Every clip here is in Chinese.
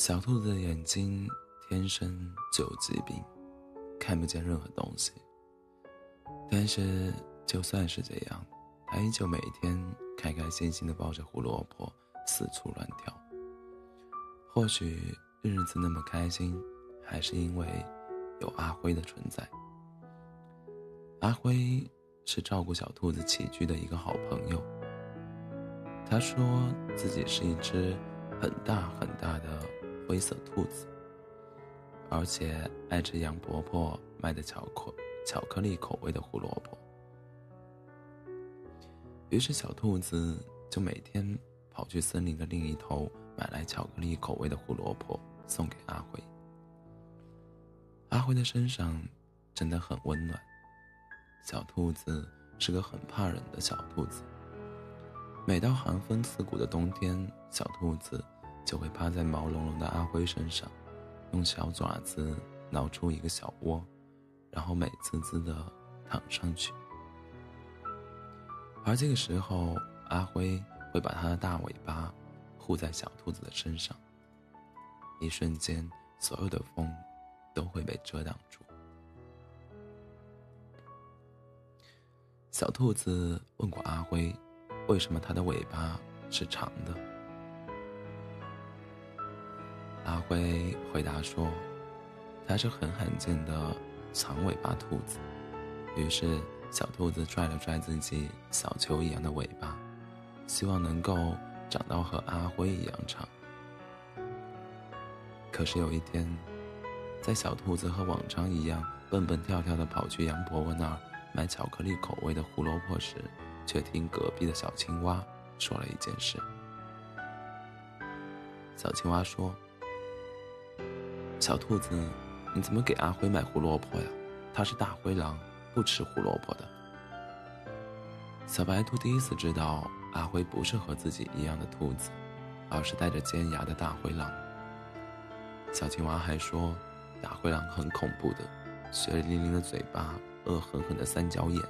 小兔子的眼睛天生就有疾病，看不见任何东西。但是就算是这样，它依旧每天开开心心地抱着胡萝卜四处乱跳。或许日子那么开心，还是因为有阿辉的存在。阿辉是照顾小兔子起居的一个好朋友。他说自己是一只很大很大的。灰色兔子，而且爱吃杨婆婆卖的巧克巧克力口味的胡萝卜。于是小兔子就每天跑去森林的另一头买来巧克力口味的胡萝卜送给阿辉。阿辉的身上真的很温暖。小兔子是个很怕冷的小兔子。每到寒风刺骨的冬天，小兔子。就会趴在毛茸茸的阿辉身上，用小爪子挠出一个小窝，然后美滋滋的躺上去。而这个时候，阿辉会把他的大尾巴护在小兔子的身上，一瞬间，所有的风都会被遮挡住。小兔子问过阿辉，为什么它的尾巴是长的？阿辉回答说：“它是很罕见的长尾巴兔子。”于是，小兔子拽了拽自己小球一样的尾巴，希望能够长到和阿辉一样长。可是有一天，在小兔子和往常一样蹦蹦跳跳的跑去杨伯伯那儿买巧克力口味的胡萝卜时，却听隔壁的小青蛙说了一件事。小青蛙说。小兔子，你怎么给阿辉买胡萝卜呀？他是大灰狼，不吃胡萝卜的。小白兔第一次知道阿辉不是和自己一样的兔子，而是带着尖牙的大灰狼。小青蛙还说，大灰狼很恐怖的，血淋淋的嘴巴，恶狠狠的三角眼，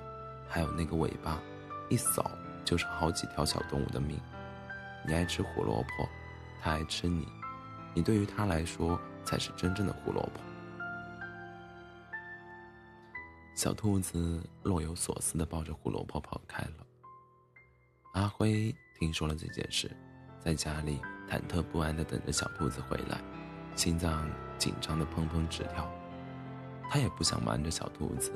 还有那个尾巴，一扫就是好几条小动物的命。你爱吃胡萝卜，他爱吃你，你对于他来说。才是真正的胡萝卜。小兔子若有所思地抱着胡萝卜跑开了。阿辉听说了这件事，在家里忐忑不安地等着小兔子回来，心脏紧张的砰砰直跳。他也不想瞒着小兔子，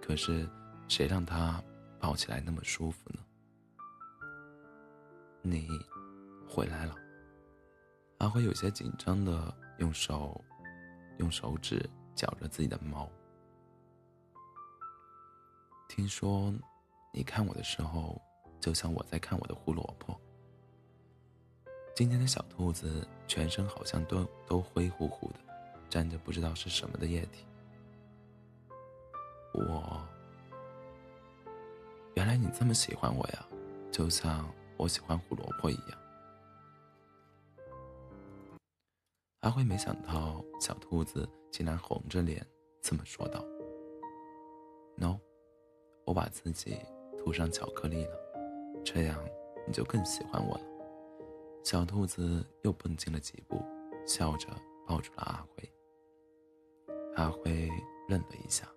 可是谁让他抱起来那么舒服呢？你回来了。阿辉有些紧张的。用手，用手指绞着自己的毛。听说，你看我的时候，就像我在看我的胡萝卜。今天的小兔子全身好像都都灰乎乎的，沾着不知道是什么的液体。我，原来你这么喜欢我呀，就像我喜欢胡萝卜一样。阿辉没想到小兔子竟然红着脸这么说道：“No，我把自己涂上巧克力了，这样你就更喜欢我了。”小兔子又蹦进了几步，笑着抱住了阿辉。阿辉愣了一下，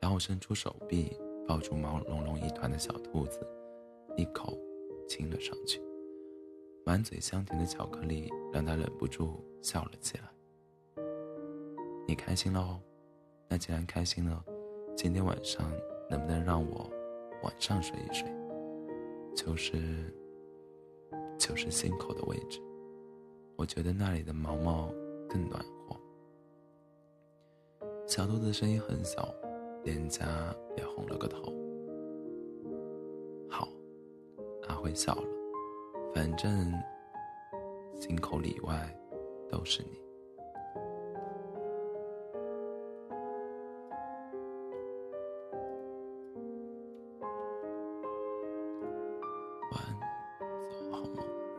然后伸出手臂抱住毛茸茸一团的小兔子，一口亲了上去。满嘴香甜的巧克力让他忍不住笑了起来。你开心了哦，那既然开心了，今天晚上能不能让我晚上睡一睡？就是，就是心口的位置，我觉得那里的毛毛更暖和。小兔子声音很小，脸颊也红了个头。好，阿辉笑了。反正心口里外都是你。